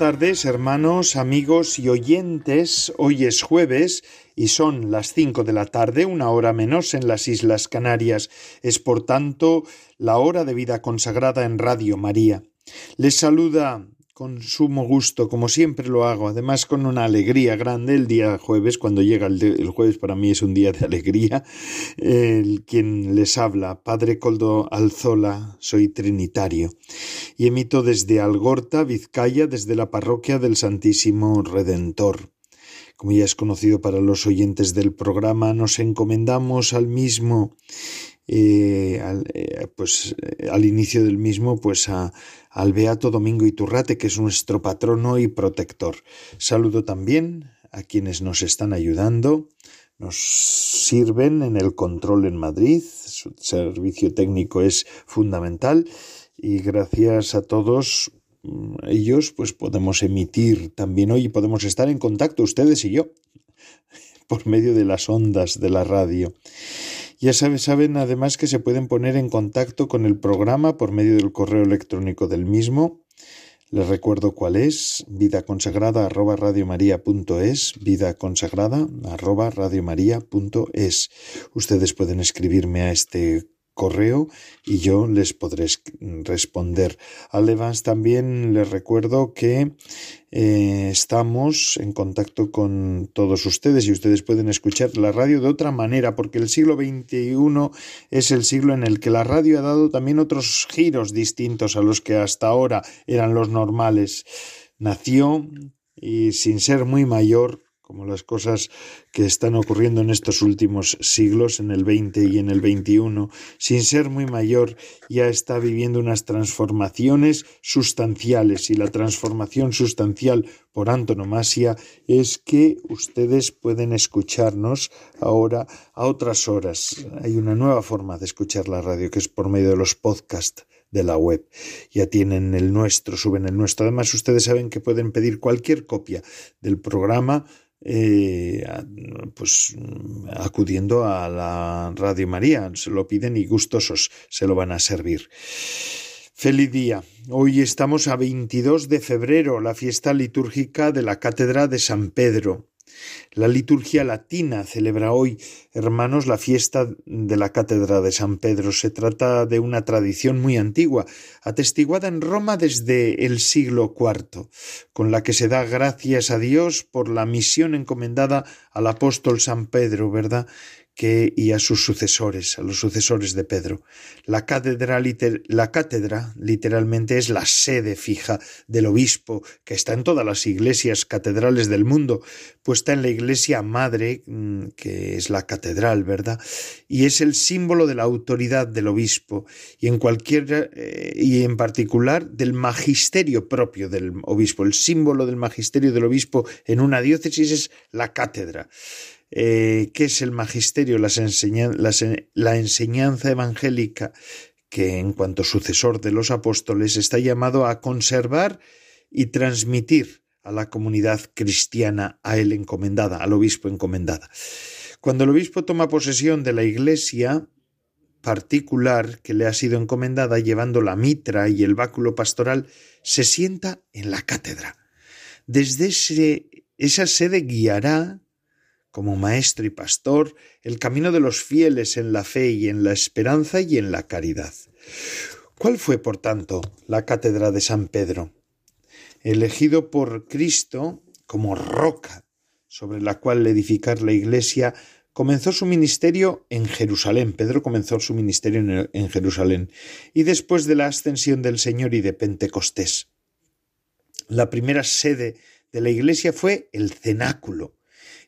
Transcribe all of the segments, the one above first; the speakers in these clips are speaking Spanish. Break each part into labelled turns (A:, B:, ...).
A: Tardes, hermanos, amigos y oyentes. Hoy es jueves y son las cinco de la tarde, una hora menos en las Islas Canarias. Es por tanto la hora de vida consagrada en Radio María. Les saluda con sumo gusto, como siempre lo hago, además con una alegría grande el día jueves, cuando llega el, jueves para mí es un día de alegría, el, quien les habla, Padre Coldo Alzola, soy trinitario, y emito desde Algorta, Vizcaya, desde la parroquia del Santísimo Redentor. Como ya es conocido para los oyentes del programa, nos encomendamos al mismo eh, al, eh, pues eh, al inicio del mismo pues a, al Beato Domingo Iturrate que es nuestro patrono y protector. Saludo también a quienes nos están ayudando, nos sirven en el control en Madrid, su servicio técnico es fundamental y gracias a todos mm, ellos pues podemos emitir también hoy y podemos estar en contacto ustedes y yo por medio de las ondas de la radio. Ya saben, además que se pueden poner en contacto con el programa por medio del correo electrónico del mismo. Les recuerdo cuál es, vida consagrada arroba vida consagrada arroba. Ustedes pueden escribirme a este correo y yo les podré responder. Además, también les recuerdo que eh, estamos en contacto con todos ustedes y ustedes pueden escuchar la radio de otra manera, porque el siglo XXI es el siglo en el que la radio ha dado también otros giros distintos a los que hasta ahora eran los normales. Nació y sin ser muy mayor como las cosas que están ocurriendo en estos últimos siglos, en el XX y en el XXI, sin ser muy mayor, ya está viviendo unas transformaciones sustanciales y la transformación sustancial por antonomasia es que ustedes pueden escucharnos ahora a otras horas. Hay una nueva forma de escuchar la radio que es por medio de los podcasts de la web. Ya tienen el nuestro, suben el nuestro. Además, ustedes saben que pueden pedir cualquier copia del programa eh, pues acudiendo a la Radio María, se lo piden y gustosos se lo van a servir. Feliz día. Hoy estamos a 22 de febrero, la fiesta litúrgica de la Cátedra de San Pedro. La liturgia latina celebra hoy, hermanos, la fiesta de la Cátedra de San Pedro. Se trata de una tradición muy antigua, atestiguada en Roma desde el siglo IV, con la que se da gracias a Dios por la misión encomendada al apóstol San Pedro, ¿verdad? Y a sus sucesores, a los sucesores de Pedro. La cátedra, la cátedra literalmente es la sede fija del obispo, que está en todas las iglesias catedrales del mundo, puesta en la iglesia madre, mm, que es la catedral, ¿verdad? Y es el símbolo de la autoridad del obispo y en cualquier eh, y en particular del magisterio propio del obispo. El símbolo del magisterio del obispo en una diócesis es la cátedra. Eh, qué es el magisterio, la enseñanza evangélica, que en cuanto sucesor de los apóstoles está llamado a conservar y transmitir a la comunidad cristiana a él encomendada, al obispo encomendada. Cuando el obispo toma posesión de la iglesia particular que le ha sido encomendada, llevando la mitra y el báculo pastoral, se sienta en la cátedra. Desde esa sede guiará como maestro y pastor, el camino de los fieles en la fe y en la esperanza y en la caridad. ¿Cuál fue, por tanto, la cátedra de San Pedro? Elegido por Cristo como roca sobre la cual edificar la iglesia, comenzó su ministerio en Jerusalén. Pedro comenzó su ministerio en Jerusalén y después de la ascensión del Señor y de Pentecostés. La primera sede de la iglesia fue el cenáculo,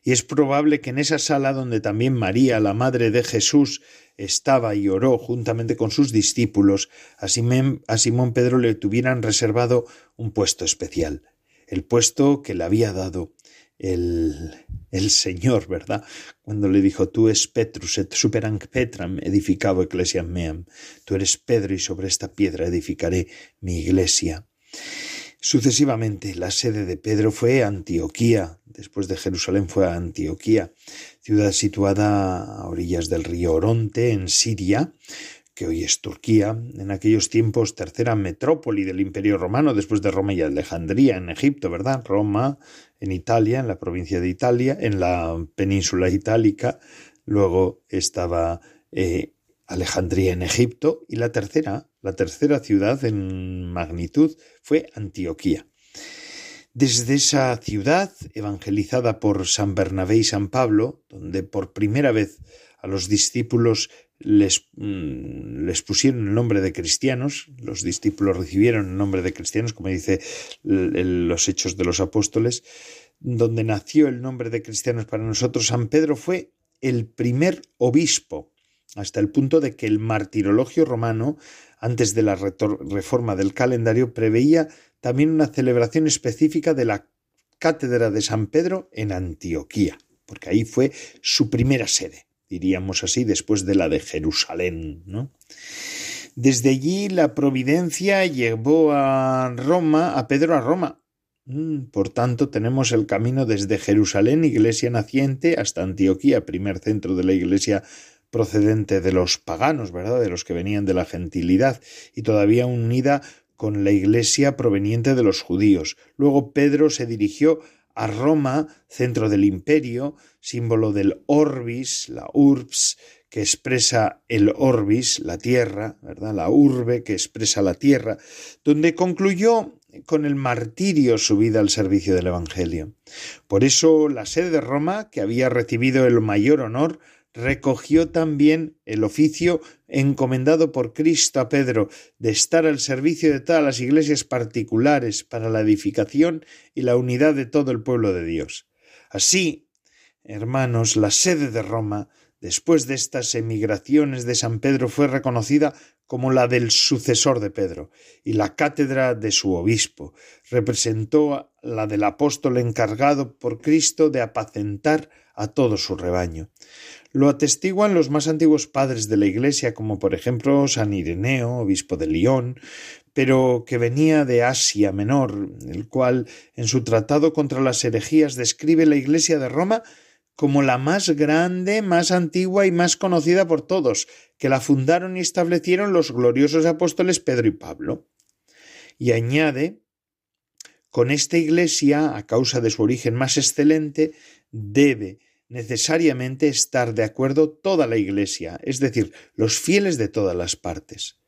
A: y es probable que en esa sala donde también María, la madre de Jesús, estaba y oró juntamente con sus discípulos, a Simón, Pedro le tuvieran reservado un puesto especial, el puesto que le había dado el, el Señor, ¿verdad? Cuando le dijo, tú es Petrus et superam Petram edificado ecclesiam meam, tú eres Pedro y sobre esta piedra edificaré mi iglesia. Sucesivamente, la sede de Pedro fue Antioquía, después de Jerusalén fue Antioquía, ciudad situada a orillas del río Oronte, en Siria, que hoy es Turquía, en aquellos tiempos tercera metrópoli del Imperio Romano, después de Roma y Alejandría, en Egipto, ¿verdad? Roma, en Italia, en la provincia de Italia, en la península itálica, luego estaba eh, Alejandría en Egipto, y la tercera, la tercera ciudad en magnitud fue Antioquía. Desde esa ciudad, evangelizada por San Bernabé y San Pablo, donde por primera vez a los discípulos les, mm, pusieron el nombre de cristianos, los discípulos recibieron el nombre de cristianos, como dice los Hechos de los Apóstoles, donde nació el nombre de cristianos para nosotros, San Pedro fue el primer obispo hasta el punto de que el martirologio romano, antes de la reforma del calendario, preveía también una celebración específica de la cátedra de San Pedro en Antioquía, porque ahí fue su primera sede, diríamos así, después de la de Jerusalén. ¿no? Desde allí la providencia llevó a Roma, a Pedro a Roma. Mm, por tanto, tenemos el camino desde Jerusalén, iglesia naciente, hasta Antioquía, primer centro de la iglesia procedente de los paganos, ¿verdad? De los que venían de la gentilidad y todavía unida con la iglesia proveniente de los judíos. Luego Pedro se dirigió a Roma, centro del imperio, símbolo del orbis, la urbs, que expresa el orbis, la tierra, ¿verdad? La urbe que expresa la tierra, donde concluyó con el martirio su vida al servicio del Evangelio. Por eso la sede de Roma, que había recibido el mayor honor, recogió también el oficio encomendado por Cristo a Pedro de estar al servicio de todas las iglesias particulares para la edificación y la unidad de todo el pueblo de Dios. Así, hermanos, la sede de Roma, después de estas emigraciones de San Pedro, fue reconocida como la del sucesor de Pedro, y la cátedra de su obispo representó la del apóstol encargado por Cristo de apacentar a todo su rebaño. Lo atestiguan los más antiguos padres de la Iglesia, como por ejemplo San Ireneo, obispo de Lyon, pero que venía de Asia Menor, el cual en su tratado contra las herejías describe la Iglesia de Roma como la más grande, más antigua y más conocida por todos, que la fundaron y establecieron los gloriosos apóstoles Pedro y Pablo. Y añade con esta Iglesia, a causa de su origen más excelente, debe necesariamente estar de acuerdo toda la Iglesia, es decir, los fieles de todas las partes.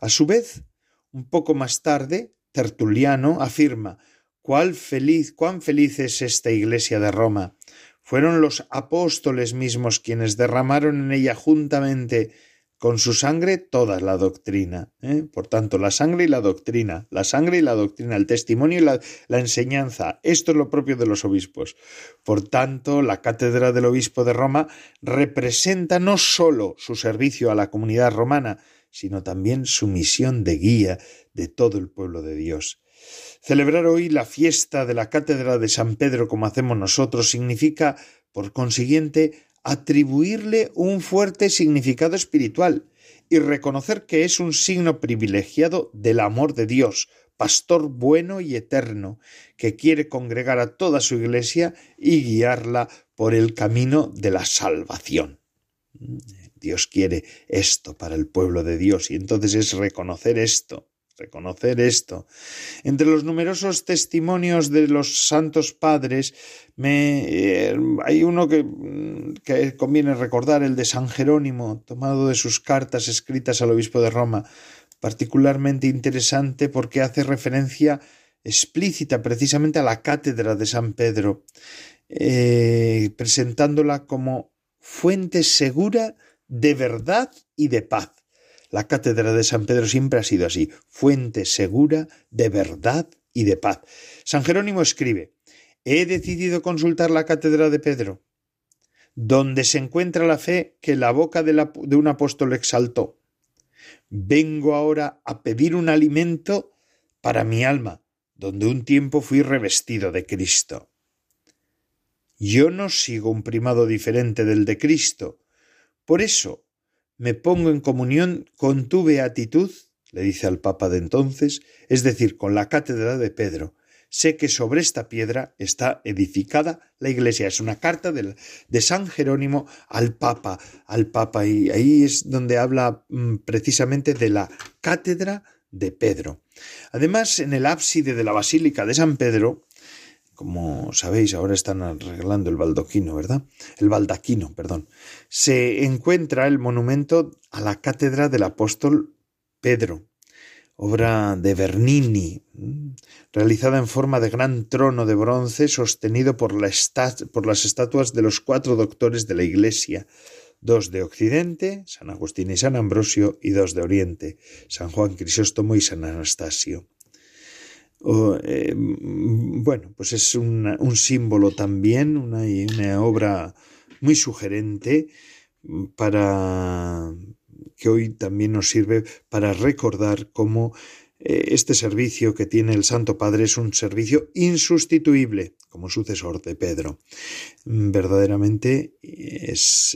A: A su vez, un poco más tarde, Tertuliano afirma feliz, cuán feliz es esta Iglesia de Roma. Fueron los apóstoles mismos quienes derramaron en ella juntamente con su sangre toda la doctrina. ¿eh? Por tanto, la sangre y la doctrina, la sangre y la doctrina, el testimonio y la, la, enseñanza, esto es lo propio de los obispos. Por tanto, la cátedra del obispo de Roma representa no sólo su servicio a la comunidad romana, sino también su misión de guía de todo el pueblo de Dios. Celebrar hoy la fiesta de la cátedra de San Pedro como hacemos nosotros significa, por consiguiente, atribuirle un fuerte significado espiritual y reconocer que es un signo privilegiado del amor de Dios, pastor bueno y eterno, que quiere congregar a toda su iglesia y guiarla por el camino de la salvación. Dios quiere esto para el pueblo de Dios y entonces es reconocer esto reconocer esto. Entre los numerosos testimonios de los santos padres, me, eh, hay uno que, que, conviene recordar, el de San Jerónimo, tomado de sus cartas escritas al obispo de Roma, particularmente interesante porque hace referencia explícita precisamente a la cátedra de San Pedro, eh, presentándola como fuente segura de verdad y de paz la cátedra de San Pedro siempre ha sido así, fuente segura de verdad y de paz. San Jerónimo escribe, he decidido consultar la cátedra de Pedro, donde se encuentra la fe que la boca de, de un apóstol exaltó. Vengo ahora a pedir un alimento para mi alma, donde un tiempo fui revestido de Cristo. Yo no sigo un primado diferente del de Cristo. Por eso me pongo en comunión con tu beatitud, le dice al Papa de entonces, es decir, con la cátedra de Pedro. Sé que sobre esta piedra está edificada la iglesia. Es una carta de, San Jerónimo al Papa, al Papa, y ahí es donde habla mm, precisamente de la cátedra de Pedro. Además, en el ábside de la Basílica de San Pedro, como sabéis, ahora están arreglando el baldoquino, ¿verdad? El baldaquino, perdón. Se encuentra el monumento a la cátedra del apóstol Pedro, obra de Bernini, realizada en forma de gran trono de bronce sostenido por, por las estatuas de los cuatro doctores de la Iglesia, dos de Occidente, San Agustín y San Ambrosio, y dos de Oriente, San Juan Crisóstomo y San Anastasio. Eh, bueno, pues es un símbolo también, una, una obra muy sugerente para que hoy también nos sirve para recordar cómo este servicio que tiene el Santo Padre es un servicio insustituible como sucesor de Pedro. Mm, verdaderamente es,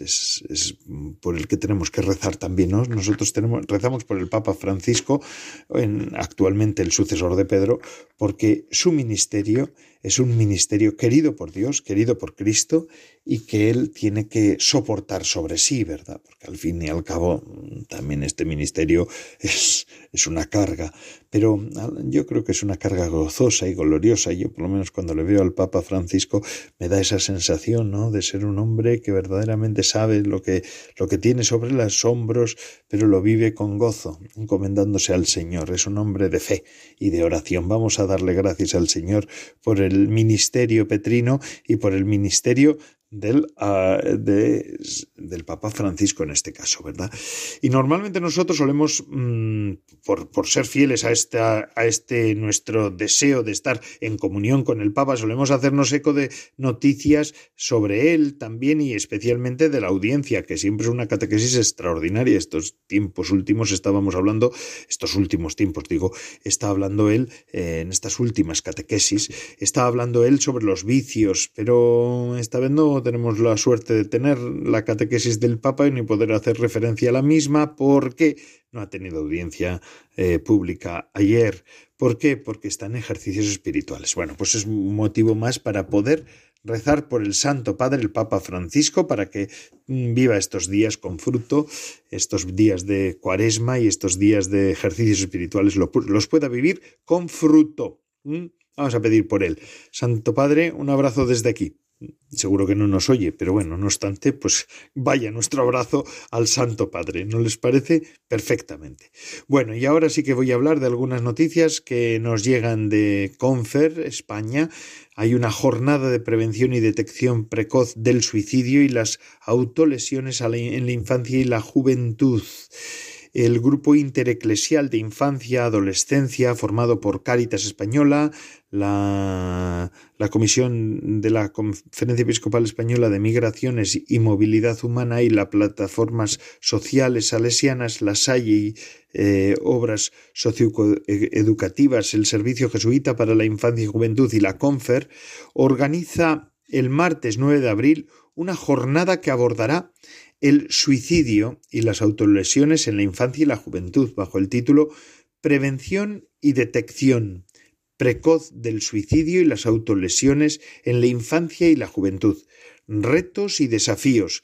A: es, por el que tenemos que rezar también. ¿no? Nosotros rezamos por el Papa Francisco, en, actualmente el sucesor de Pedro, porque su ministerio es un ministerio querido por Dios, querido por Cristo, y que él tiene que soportar sobre sí, ¿verdad? Porque al fin y al cabo también este ministerio es, es una carga, pero yo creo que es una carga gozosa y gloriosa. Yo por lo menos cuando le veo al Papa Francisco me da esa sensación, ¿no? De ser un hombre que verdaderamente sabe lo que, lo que tiene sobre los hombros, pero lo vive con gozo, encomendándose al Señor. Es un hombre de fe y de oración. Vamos a darle gracias al Señor por el ministerio petrino y por el ministerio del, ah, del Papa Francisco en este caso, ¿verdad? Y normalmente nosotros solemos, mm, por, por, ser fieles a, esta, a este nuestro deseo de estar en comunión con el Papa, solemos hacernos eco de noticias sobre él también y especialmente de la audiencia, que siempre es una catequesis extraordinaria. Estos tiempos últimos estábamos hablando, estos últimos tiempos digo, está hablando él eh, en estas últimas catequesis, está hablando él sobre los vicios, pero esta vez no tenemos la suerte de tener la catequesis del Papa y ni poder hacer referencia a la misma porque no ha tenido audiencia eh, pública ayer. ¿Por qué? Porque está en ejercicios espirituales. Bueno, pues es un motivo más para poder rezar por el Santo Padre, el Papa Francisco, para que mm, viva estos días con fruto, estos días de cuaresma y estos días de ejercicios espirituales, los pueda vivir con fruto. Vamos a pedir por él. Santo Padre, un abrazo desde aquí. Seguro que no nos oye, pero bueno, no obstante, pues vaya nuestro abrazo al Santo Padre. ¿No les parece? Perfectamente. Bueno, y ahora sí que voy a hablar de algunas noticias que nos llegan de Confer, España. Hay una jornada de prevención y detección precoz del suicidio y las autolesiones en la infancia y la juventud el grupo intereclesial de infancia-adolescencia formado por Cáritas Española, la, la, Comisión de la Conferencia Episcopal Española de Migraciones y Movilidad Humana y las plataformas sociales salesianas, la Salle y eh, obras socioeducativas, el Servicio Jesuita para la Infancia y Juventud y la CONFER, organiza el martes 9 de abril una jornada que abordará el suicidio y las autolesiones en la infancia y la juventud, bajo el título Prevención y detección precoz del suicidio y las autolesiones en la infancia y la juventud, retos y desafíos.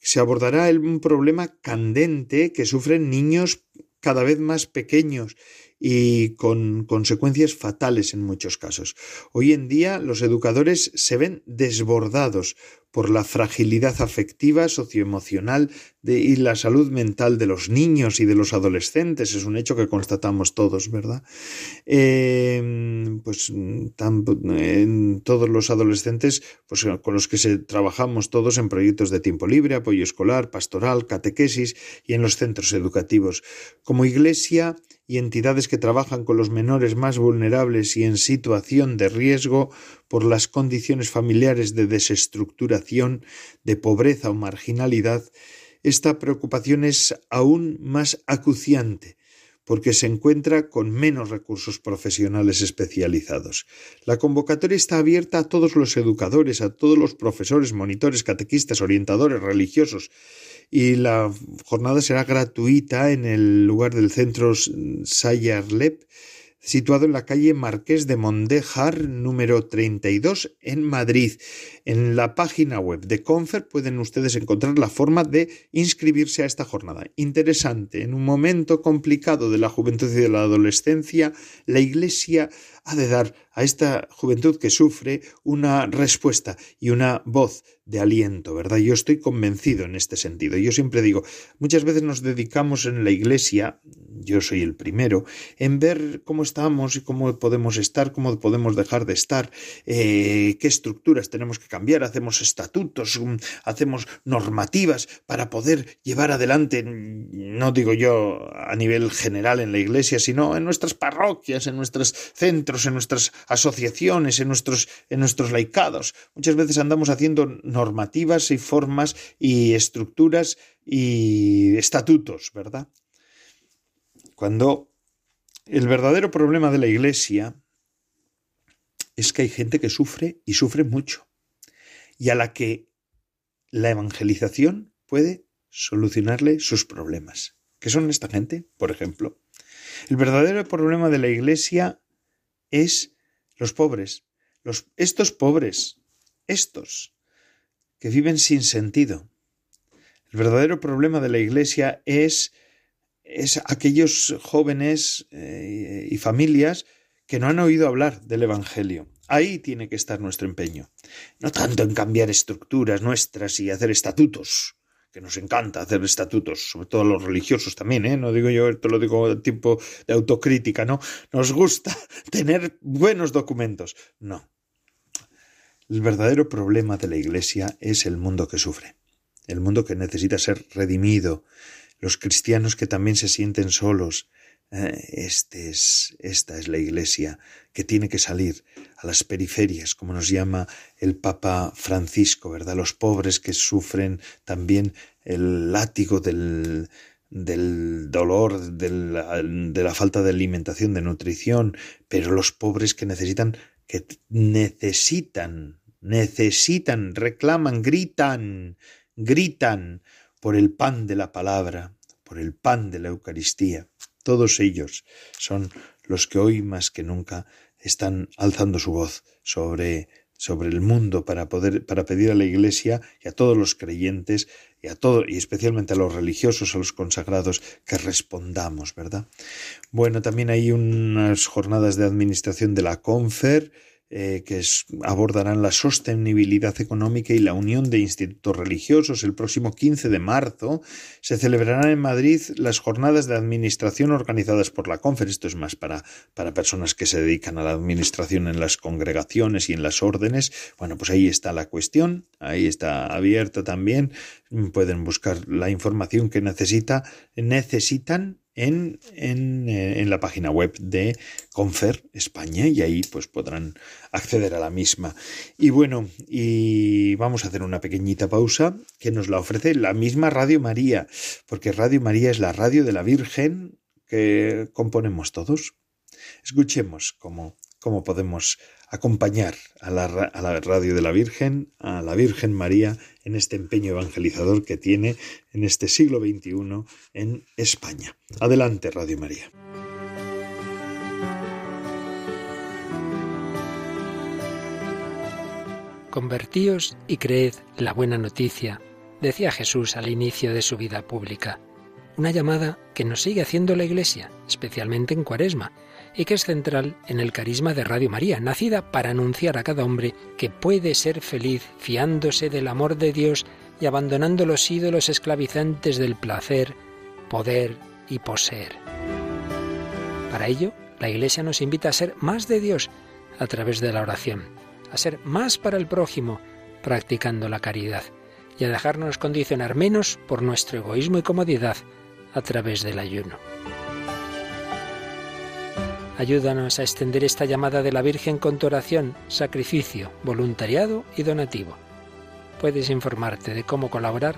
A: Se abordará un problema candente que sufren niños cada vez más pequeños y con consecuencias fatales en muchos casos. Hoy en día los educadores se ven desbordados por la fragilidad afectiva, socioemocional y la salud mental de los niños y de los adolescentes. Es un hecho que constatamos todos, ¿verdad? Em, pues en todos los adolescentes, pues con los que se, trabajamos todos en proyectos de tiempo libre, apoyo escolar, pastoral, catequesis y en los centros educativos. Como iglesia y entidades que trabajan con los menores más vulnerables y en situación de riesgo, por las condiciones familiares de desestructuración, de pobreza o marginalidad, esta preocupación es aún más acuciante, porque se encuentra con menos recursos profesionales especializados. La convocatoria está abierta a todos los educadores, a todos los profesores, monitores, catequistas, orientadores, religiosos, y la jornada será gratuita en el lugar del centro Sayarlep situado en la calle Marqués de Mondejar número 32 en Madrid. En la página web de Confer pueden ustedes encontrar la forma de inscribirse a esta jornada. Interesante, en un momento complicado de la juventud y de la adolescencia, la Iglesia ha de dar a esta juventud que sufre una respuesta y una voz de aliento, ¿verdad? Yo estoy convencido en este sentido. Yo siempre digo, muchas veces nos dedicamos en la iglesia, yo soy el primero, en ver cómo estamos y cómo podemos estar, cómo podemos dejar de estar, eh, qué estructuras tenemos que cambiar, hacemos estatutos, mm, hacemos normativas para poder llevar adelante, no digo yo a nivel general en la iglesia, sino en nuestras parroquias, en nuestros centros, en nuestras asociaciones, en nuestros, en nuestros laicados. Muchas veces andamos haciendo normativas y formas y estructuras y estatutos, ¿verdad? Cuando el verdadero problema de la Iglesia es que hay gente que sufre y sufre mucho y a la que la evangelización puede solucionarle sus problemas. ¿Qué son esta gente, por ejemplo? El verdadero problema de la Iglesia es los pobres, los, estos pobres, estos que viven sin sentido. El verdadero problema de la Iglesia es, es aquellos jóvenes eh, y familias que no han oído hablar del Evangelio. Ahí tiene que estar nuestro empeño. No tanto en cambiar estructuras nuestras y hacer estatutos, que nos encanta hacer estatutos, sobre todo los religiosos también, ¿eh? No digo yo, esto lo digo en tiempo de autocrítica, ¿no? Nos gusta tener buenos documentos. No. El verdadero problema de la Iglesia es el mundo que sufre, el mundo que necesita ser redimido, los cristianos que también se sienten solos. Eh, este es, esta es la Iglesia que tiene que salir a las periferias, como nos llama el Papa Francisco, ¿verdad? Los pobres que sufren también el látigo del, del dolor, de la falta de alimentación, de nutrición, pero los pobres que necesitan que necesitan, necesitan, reclaman, gritan, gritan por el pan de la palabra, por el pan de la Eucaristía. Todos ellos son los que hoy más que nunca están alzando su voz sobre sobre el mundo para poder para pedir a la Iglesia y a todos los creyentes y a todo y especialmente a los religiosos, a los consagrados que respondamos, ¿verdad? Bueno, también hay unas jornadas de administración de la Confer eh, que abordarán la sostenibilidad económica y la unión de institutos religiosos. El próximo 15 de marzo se celebrarán en Madrid las jornadas de administración organizadas por la Confer. Esto es más para, para personas que se dedican a la administración en las congregaciones y en las órdenes. Bueno, pues ahí está la cuestión, ahí está abierta también. Pueden buscar la información que necesita, necesitan en, en, eh, en, la página web de Confer España y ahí pues podrán acceder a la misma. Y bueno, y vamos a hacer una pequeñita pausa que nos la ofrece la misma Radio María, porque Radio María es la radio de la Virgen que componemos todos. Escuchemos cómo, cómo podemos acompañar a la, radio de la Virgen, a la Virgen María, en este empeño evangelizador que tiene en este siglo XXI en España. Adelante, Radio María.
B: Convertíos y creed la buena noticia, decía Jesús al inicio de su vida pública. Una llamada que nos sigue haciendo la Iglesia, especialmente en Cuaresma, y que es central en el carisma de Radio María, nacida para anunciar a cada hombre que puede ser feliz fiándose del amor de Dios y abandonando los ídolos esclavizantes del placer, poder y poseer. Para ello, la Iglesia nos invita a ser más de Dios a través de la oración, a ser más para el prójimo practicando la caridad y a dejarnos condicionar menos por nuestro egoísmo y comodidad a través del ayuno. Ayúdanos a extender esta llamada de la Virgen con tu oración, sacrificio, voluntariado y donativo. Puedes informarte de cómo colaborar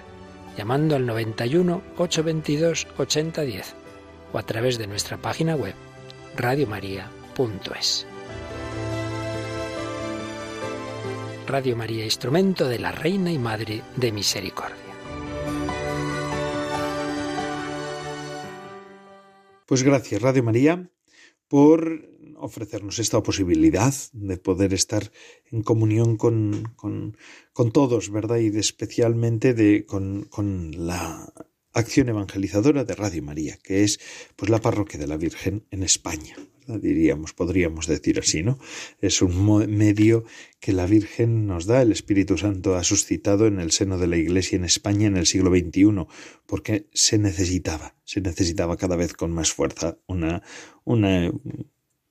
B: llamando al 91 822 8010 o a través de nuestra página web radiomaria.es. Radio María, instrumento de la Reina y Madre de Misericordia.
A: Pues gracias, Radio María por ofrecernos esta posibilidad de poder estar en comunión con, con, todos, ¿verdad? Y especialmente de, con, con la acción evangelizadora de Radio María, que es pues la parroquia de la Virgen en España, diríamos, podríamos decir así, ¿no? Es un medio que la Virgen nos da, el Espíritu Santo ha suscitado en el seno de la Iglesia en España en el siglo XXI, porque se necesitaba, se necesitaba cada vez con más fuerza una, una,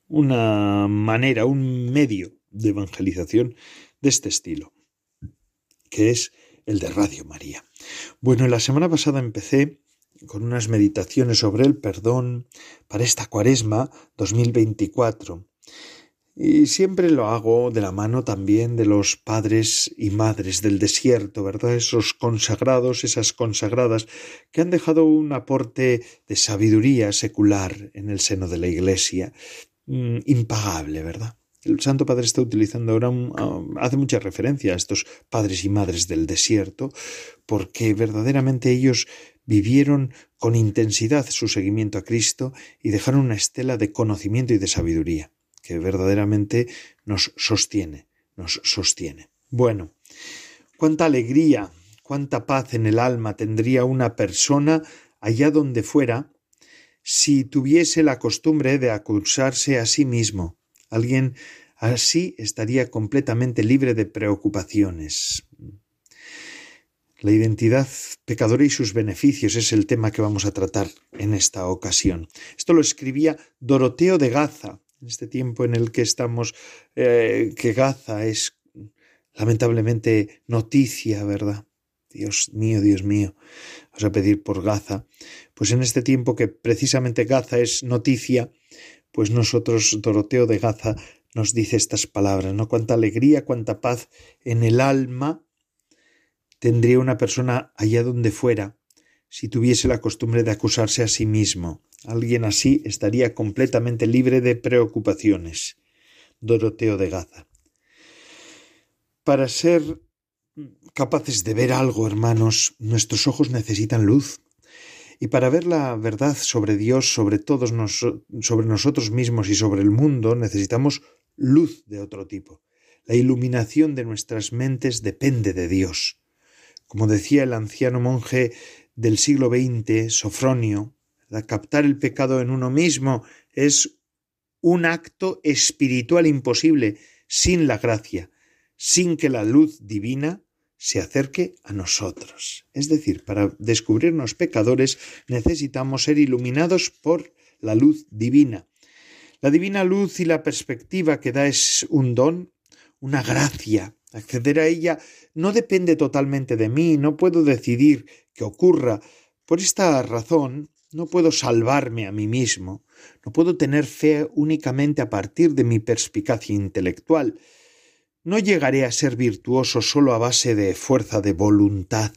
A: una manera, un medio de evangelización de este estilo, que es el de Radio María. Bueno, la semana pasada empecé con unas meditaciones sobre el perdón para esta cuaresma 2024. Y siempre lo hago de la mano también de los padres y madres del desierto, ¿verdad? Esos consagrados, esas consagradas que han dejado un aporte de sabiduría secular en el seno de la Iglesia, mm, impagable, ¿verdad? El Santo Padre está utilizando ahora, hace mucha referencia a estos padres y madres del desierto, porque verdaderamente ellos vivieron con intensidad su seguimiento a Cristo y dejaron una estela de conocimiento y de sabiduría que verdaderamente nos sostiene, nos sostiene. Bueno, cuánta alegría, cuánta paz en el alma tendría una persona allá donde fuera si tuviese la costumbre de acusarse a sí mismo. Alguien así estaría completamente libre de preocupaciones. La identidad pecadora y sus beneficios es el tema que vamos a tratar en esta ocasión. Esto lo escribía Doroteo de Gaza, en este tiempo en el que estamos, eh, que Gaza es lamentablemente noticia, ¿verdad? Dios mío, Dios mío, vamos a pedir por Gaza. Pues en este tiempo que precisamente Gaza es noticia, pues nosotros, Doroteo de Gaza, nos dice estas palabras, ¿no? Cuánta alegría, cuánta paz en el alma tendría una persona allá donde fuera si tuviese la costumbre de acusarse a sí mismo. Alguien así estaría completamente libre de preocupaciones. Doroteo de Gaza. Para ser capaces de ver algo, hermanos, nuestros ojos necesitan luz. Y para ver la verdad sobre Dios, sobre todos sobre nosotros mismos y sobre el mundo, necesitamos luz de otro tipo. La iluminación de nuestras mentes depende de Dios. Como decía el anciano monje del siglo XX, Sofronio, captar el pecado en uno mismo es un acto espiritual imposible sin la gracia, sin que la luz divina se acerque a nosotros. Es decir, para descubrirnos pecadores necesitamos ser iluminados por la luz divina. La divina luz y la perspectiva que da es un don, una gracia Acceder a ella no depende totalmente de mí, no puedo decidir que ocurra. Por esta razón, no puedo salvarme a mí mismo, no puedo tener fe únicamente a partir de mi perspicacia intelectual. No llegaré a ser virtuoso solo a base de fuerza de voluntad.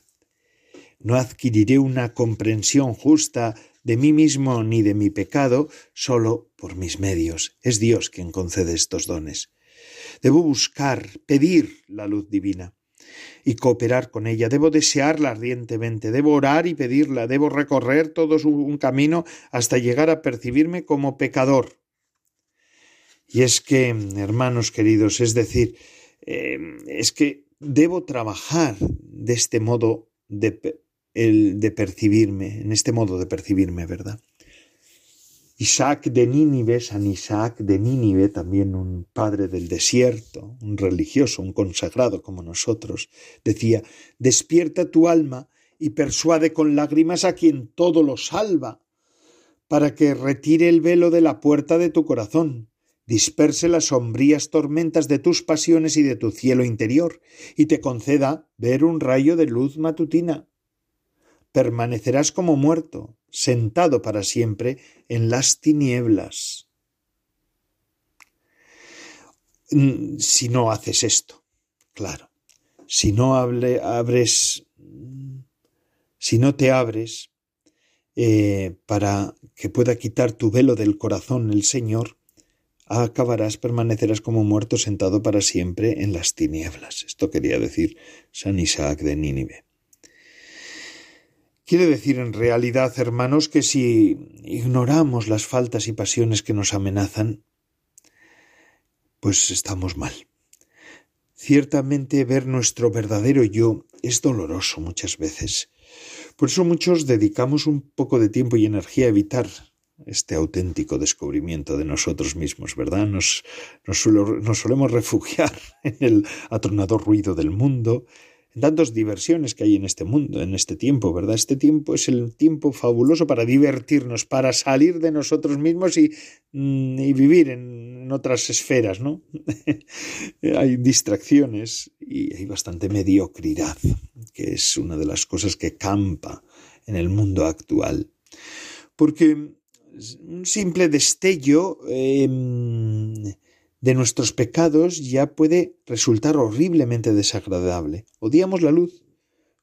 A: No adquiriré una comprensión justa de mí mismo ni de mi pecado solo por mis medios. Es Dios quien concede estos dones. Debo buscar, pedir la luz divina y cooperar con ella. Debo desearla ardientemente, debo orar y pedirla, debo recorrer todo un camino hasta llegar a percibirme como pecador. Y es que, hermanos queridos, es decir, em, es que debo trabajar de este modo de, el, de percibirme, en este modo de percibirme, ¿verdad? Isaac de Nínive, San Isaac de Nínive, también un padre del desierto, un religioso, un consagrado como nosotros, decía, despierta tu alma y persuade con lágrimas a quien todo lo salva, para que retire el velo de la puerta de tu corazón, disperse las sombrías tormentas de tus pasiones y de tu cielo interior, y te conceda ver un rayo de luz matutina. Permanecerás como muerto, sentado para siempre en las tinieblas. mm, si no haces esto. Claro, si no abres, si no te abres eh, para que pueda quitar tu velo del corazón el Señor, acabarás, permanecerás como muerto sentado para siempre en las tinieblas. Esto quería decir San Isaac de Nínive. Quiere decir en realidad, hermanos, que si ignoramos las faltas y pasiones que nos amenazan, pues estamos mal. Ciertamente ver nuestro verdadero yo es doloroso muchas veces. Por eso muchos dedicamos un poco de tiempo y energía a evitar este auténtico descubrimiento de nosotros mismos, ¿verdad? Nos, nos, solemos refugiar en el atronador ruido del mundo, tantas diversiones que hay en este mundo, en este tiempo, ¿verdad? Este tiempo es el tiempo fabuloso para divertirnos, para salir de nosotros mismos y, mm, vivir en, otras esferas, ¿no? hay distracciones y hay bastante mediocridad, que es una de las cosas que campa en el mundo actual. Porque un simple destello em, de nuestros pecados ya puede resultar horriblemente desagradable. Odiamos la luz,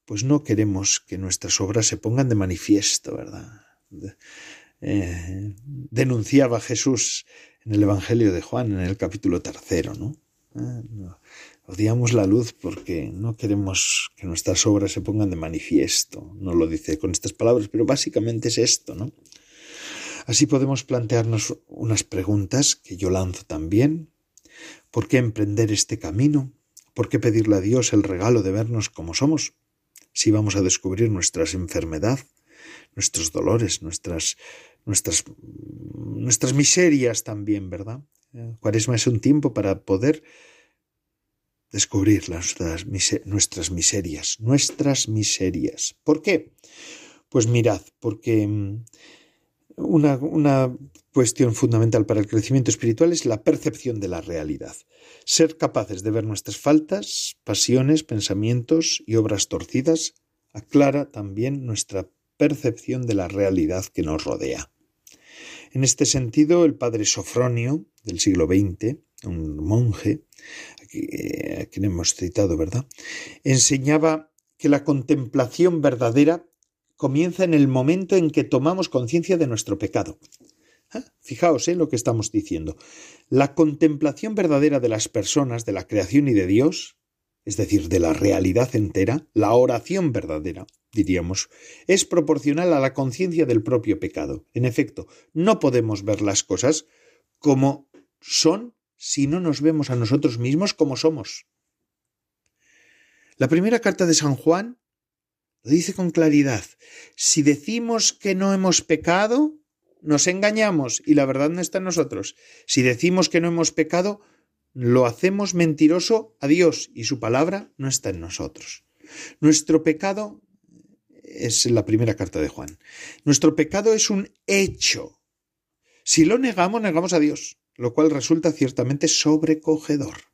A: pues no queremos que nuestras obras se pongan de manifiesto, ¿verdad? Eh, denunciaba Jesús en el Evangelio de Juan, en el capítulo tercero, ¿no? Eh, odiamos la luz porque no queremos que nuestras obras se pongan de manifiesto. No lo dice con estas palabras, pero básicamente es esto, ¿no? Así podemos plantearnos unas preguntas que yo lanzo también. ¿Por qué emprender este camino? ¿Por qué pedirle a Dios el regalo de vernos como somos? Si vamos a descubrir nuestras enfermedades, nuestros dolores, nuestras, nuestras, nuestras miserias también, ¿verdad? Cuaresma es un tiempo para poder descubrir nuestras, nuestras miserias, nuestras miserias. ¿Por qué? Pues mirad, porque mm, una, cuestión fundamental para el crecimiento espiritual es la percepción de la realidad. Ser capaces de ver nuestras faltas, pasiones, pensamientos y obras torcidas aclara también nuestra percepción de la realidad que nos rodea. En este sentido, el padre Sofronio, del siglo XX, un monje, a quien hemos citado, ¿verdad?, enseñaba que la contemplación verdadera comienza en el momento en que tomamos conciencia de nuestro pecado. Ah, fijaos en ¿eh? lo que estamos diciendo. La contemplación verdadera de las personas, de la creación y de Dios, es decir, de la realidad entera, la oración verdadera, diríamos, es proporcional a la conciencia del propio pecado. En efecto, no podemos ver las cosas como son si no nos vemos a nosotros mismos como somos. La primera carta de San Juan lo dice con claridad. Si decimos que no hemos pecado, nos engañamos y la verdad no está en nosotros. Si decimos que no hemos pecado, lo hacemos mentiroso a Dios y su palabra no está en nosotros. Nuestro pecado es la primera carta de Juan. Nuestro pecado es un hecho. Si lo negamos, negamos a Dios, lo cual resulta ciertamente sobrecogedor.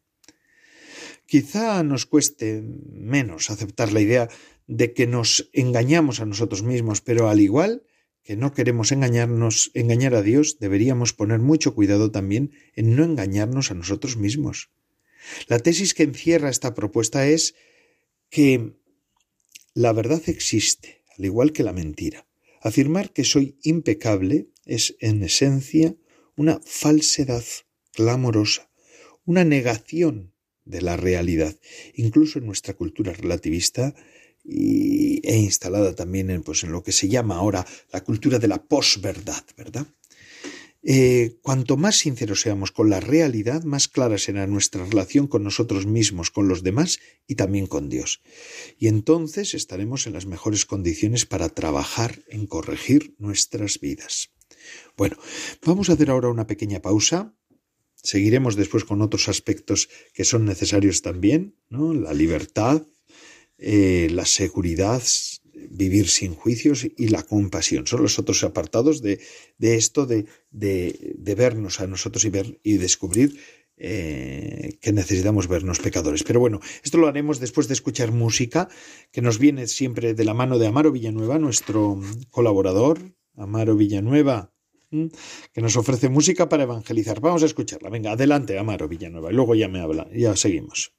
A: Quizá nos cueste menos aceptar la idea de que nos engañamos a nosotros mismos, pero al igual que no queremos engañarnos, engañar a Dios, deberíamos poner mucho cuidado también en no engañarnos a nosotros mismos. La tesis que encierra esta propuesta es que la verdad existe, al igual que la mentira. Afirmar que soy impecable es, en esencia, una falsedad clamorosa, una negación de la realidad. Incluso en nuestra cultura relativista y, e instalada también en, pues, en lo que se llama ahora la cultura de la posverdad, ¿verdad? Eh, cuanto más sinceros seamos con la realidad, más clara será nuestra relación con nosotros mismos, con los demás y también con Dios. Y entonces estaremos en las mejores condiciones para trabajar en corregir nuestras vidas. Bueno, vamos a hacer ahora una pequeña pausa. Seguiremos después con otros aspectos que son necesarios también, ¿no? La libertad, eh, la seguridad, vivir sin juicios y la compasión. Son los otros apartados de, esto de, de, vernos a nosotros y ver y descubrir eh, que necesitamos vernos pecadores. Pero bueno, esto lo haremos después de escuchar música que nos viene siempre de la mano de Amaro Villanueva, nuestro colaborador. Amaro Villanueva, que nos ofrece música para evangelizar. Vamos a escucharla. Venga, adelante, Amaro Villanueva, y luego ya me habla, ya seguimos.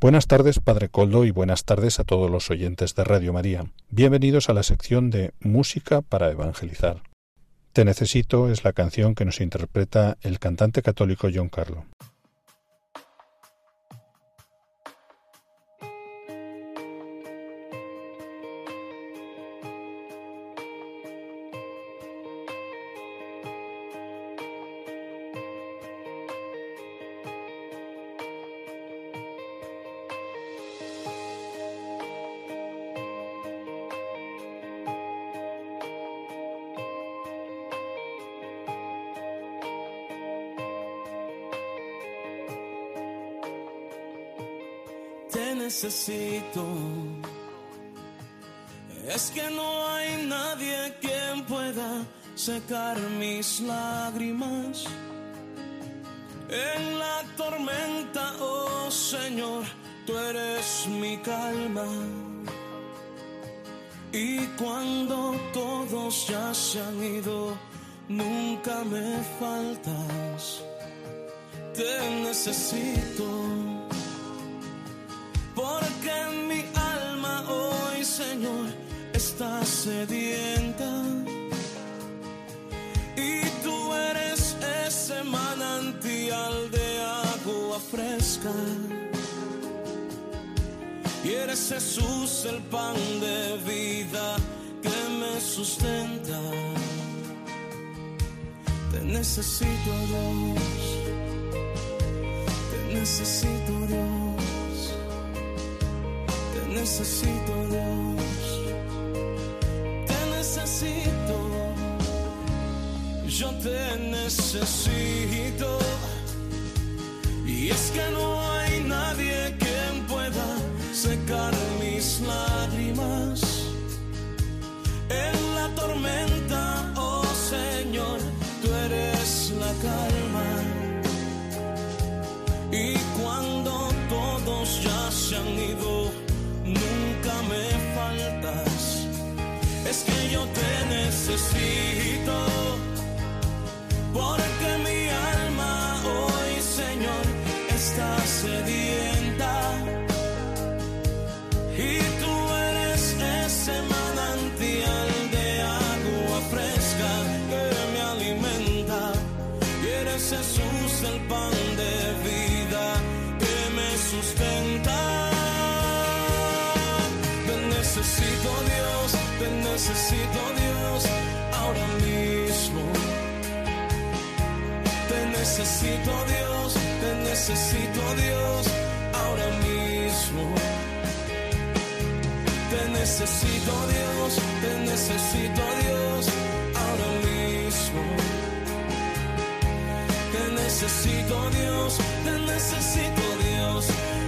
C: Buenas tardes, Padre Coldo, y buenas tardes a todos los oyentes de Radio María. Bienvenidos a la sección de Música para Evangelizar. Te necesito es la canción que nos interpreta el cantante católico John Carlo.
D: Te necesito, Dios. Te necesito, Dios necesito, Dios. Te necesito. Yo te necesito. Y es que no hay nadie quien pueda secar mis lágrimas. En la tormenta, calma. Y cuando todos ya se han ido, me faltas, es que yo te necesito, porque Necesito Dios, te necesito Dios ahora mismo. Te necesito Dios, te necesito Dios ahora mismo. Te necesito Dios, te necesito Dios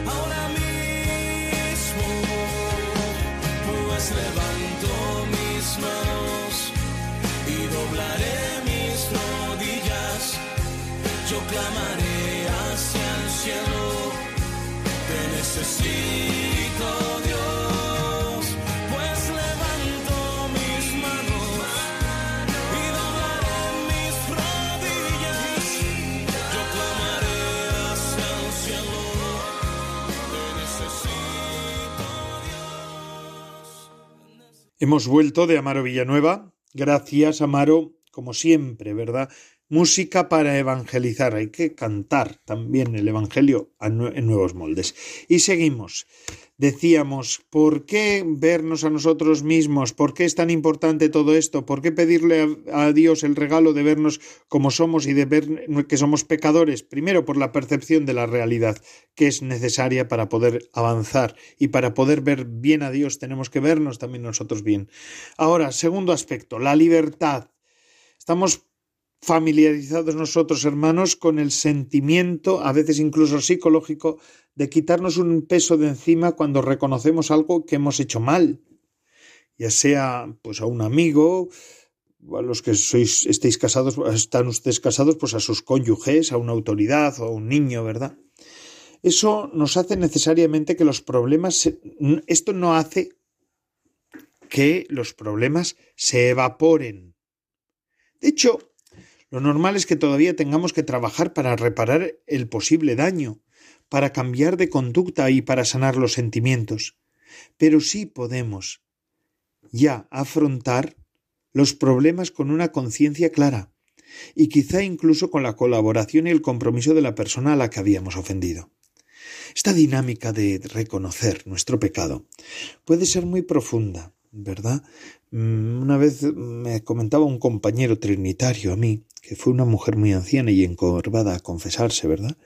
D: ahora mismo. levanto mis manos y doblaré mis
A: Hemos vuelto de Amaro Villanueva. Gracias, Amaro, como siempre, ¿verdad? Música para evangelizar. Hay que cantar también el Evangelio en nuevos moldes. Y seguimos decíamos, ¿por qué vernos a nosotros mismos? ¿Por qué es tan importante todo esto? ¿Por qué pedirle a, Dios el regalo de vernos como somos y de ver que somos pecadores? Primero, por la percepción de la realidad que es necesaria para poder avanzar y para poder ver bien a Dios tenemos que vernos también nosotros bien. Ahora, segundo aspecto, la libertad. Estamos familiarizados nosotros, hermanos, con el sentimiento, a veces incluso psicológico, de quitarnos un peso de encima cuando reconocemos algo que hemos hecho mal, ya sea pues a un amigo, a los que sois estéis casados, están ustedes casados, pues a sus cónyuges, a una autoridad o a un niño, ¿verdad? eso nos hace necesariamente que los problemas, esto no hace que los problemas se evaporen. De hecho, lo normal es que todavía tengamos que trabajar para reparar el posible daño, para cambiar de conducta y para sanar los sentimientos. Pero sí podemos ya afrontar los problemas con una conciencia clara y quizá incluso con la colaboración y el compromiso de la persona a la que habíamos ofendido. Esta dinámica de reconocer nuestro pecado puede ser muy profunda, ¿verdad? Mm, una vez me comentaba un compañero trinitario a mí, que fue una mujer muy anciana y encorvada a confesarse, ¿verdad?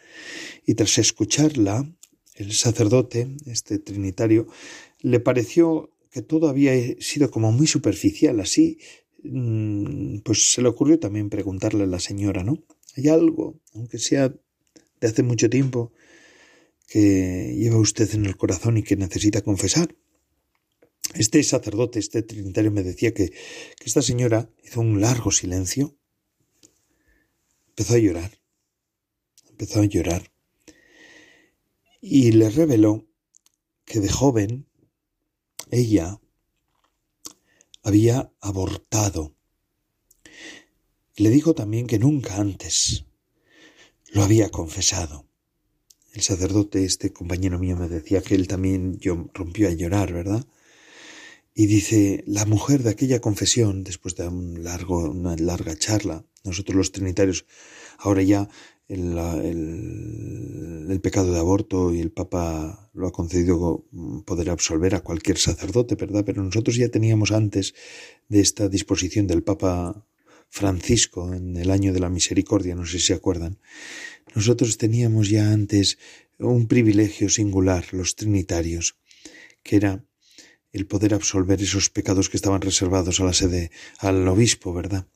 A: Y tras escucharla, el sacerdote, este trinitario, le pareció que todo había sido como muy superficial, así, mm, pues se le ocurrió también preguntarle a la señora, ¿no? ¿Hay algo, aunque sea de hace mucho tiempo, que lleva usted en el corazón y que necesita confesar? Este sacerdote, este trinitario, me decía que, que esta señora hizo un largo silencio, empezó a llorar, empezó a llorar, y le reveló que de joven ella había abortado. Le dijo también que nunca antes lo había confesado. El sacerdote, este compañero mío, me decía que él también yo, rompió a llorar, ¿verdad? Y dice, la mujer de aquella confesión, después de un largo, una larga charla, nosotros los trinitarios, ahora ya el, el, el, pecado de aborto y el Papa lo ha concedido poder absolver a cualquier sacerdote, ¿verdad? Pero nosotros ya teníamos antes de esta disposición del Papa Francisco en el año de la misericordia, no sé si se acuerdan, nosotros teníamos ya antes un privilegio singular, los trinitarios, que era el poder absolver esos pecados que estaban reservados a la sede, al obispo, ¿verdad?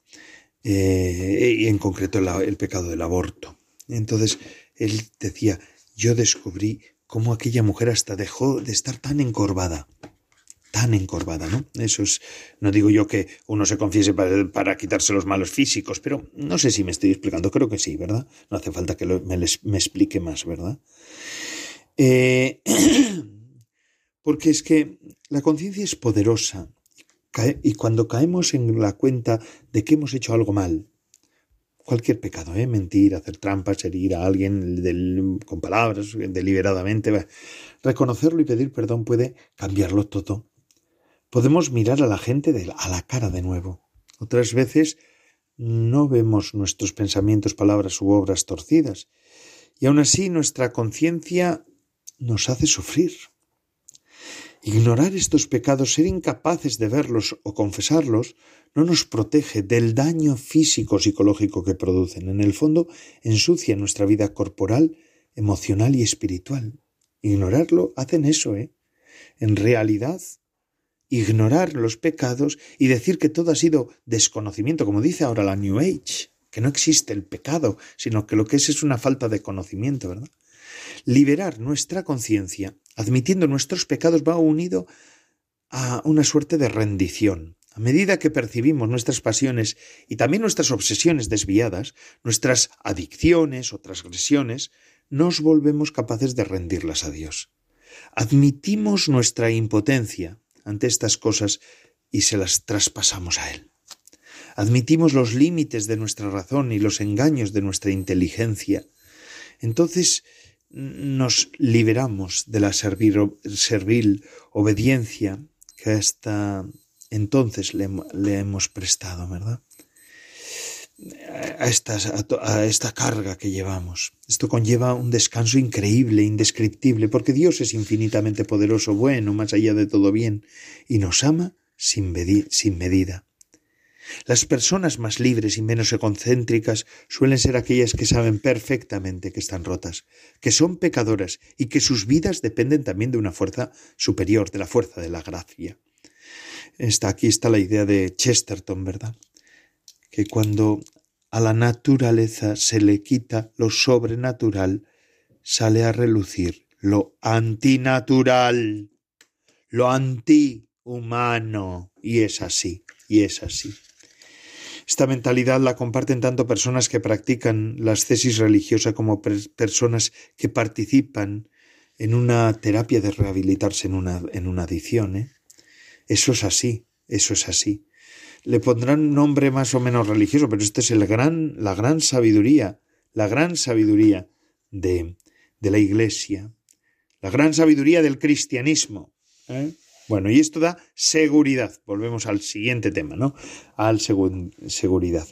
A: Eh, y en concreto el, pecado del aborto. Entonces él decía, yo descubrí cómo aquella mujer hasta dejó de estar tan encorvada, tan encorvada, ¿no? Eso es, no digo yo que uno se confiese para, quitarse los malos físicos, pero no sé si me estoy explicando, creo que sí, ¿verdad? No hace falta que me, les, me explique más, ¿verdad? Eh, porque es que la conciencia es poderosa y cuando caemos en la cuenta de que hemos hecho algo mal, cualquier pecado, ¿eh? mentir, hacer trampas, herir a alguien con palabras, deliberadamente, reconocerlo y pedir perdón puede cambiarlo todo. Podemos mirar a la gente a la cara de nuevo. Otras veces no vemos nuestros pensamientos, palabras u obras torcidas, y aún así nuestra conciencia nos hace sufrir. Ignorar estos pecados, ser incapaces de verlos o confesarlos, no nos protege del daño físico psicológico que producen. En el fondo, ensucia nuestra vida corporal, emocional y espiritual. Ignorarlo hacen eso, ¿eh? En realidad, ignorar los pecados y decir que todo ha sido desconocimiento, como dice ahora la New Age, que no existe el pecado, sino que lo que es es una falta de conocimiento, ¿verdad? Liberar nuestra conciencia, admitiendo nuestros pecados, va unido a una suerte de rendición. A medida que percibimos nuestras pasiones y también nuestras obsesiones desviadas, nuestras adicciones o transgresiones, nos volvemos capaces de rendirlas a Dios. Admitimos nuestra impotencia ante estas cosas y se las traspasamos a Él. Admitimos los límites de nuestra razón y los engaños de nuestra inteligencia. Entonces nos liberamos de la servil obediencia que hasta entonces le, hemos prestado, ¿verdad? A, esta carga que llevamos. Esto conlleva un descanso increíble, indescriptible, porque Dios es infinitamente poderoso, bueno, más allá de todo bien, y nos ama sin medida. Las personas más libres y menos egocéntricas suelen ser aquellas que saben perfectamente que están rotas, que son pecadoras y que sus vidas dependen también de una fuerza superior, de la fuerza de la gracia. Está, aquí está la idea de Chesterton, ¿verdad? Que cuando a la naturaleza se le quita lo sobrenatural, sale a relucir lo antinatural, lo antihumano, y es así, y es así. Esta mentalidad la comparten tanto personas que practican la ascesis religiosa como personas que participan en una terapia de rehabilitarse en una, en una adicción. ¿eh? Eso es así, eso es así. Le pondrán un nombre más o menos religioso, pero este es el gran, la gran sabiduría, la gran sabiduría de, de la Iglesia, la gran sabiduría del cristianismo. ¿eh? Bueno, y esto da seguridad. Volvemos al siguiente tema, ¿no? Al seguridad.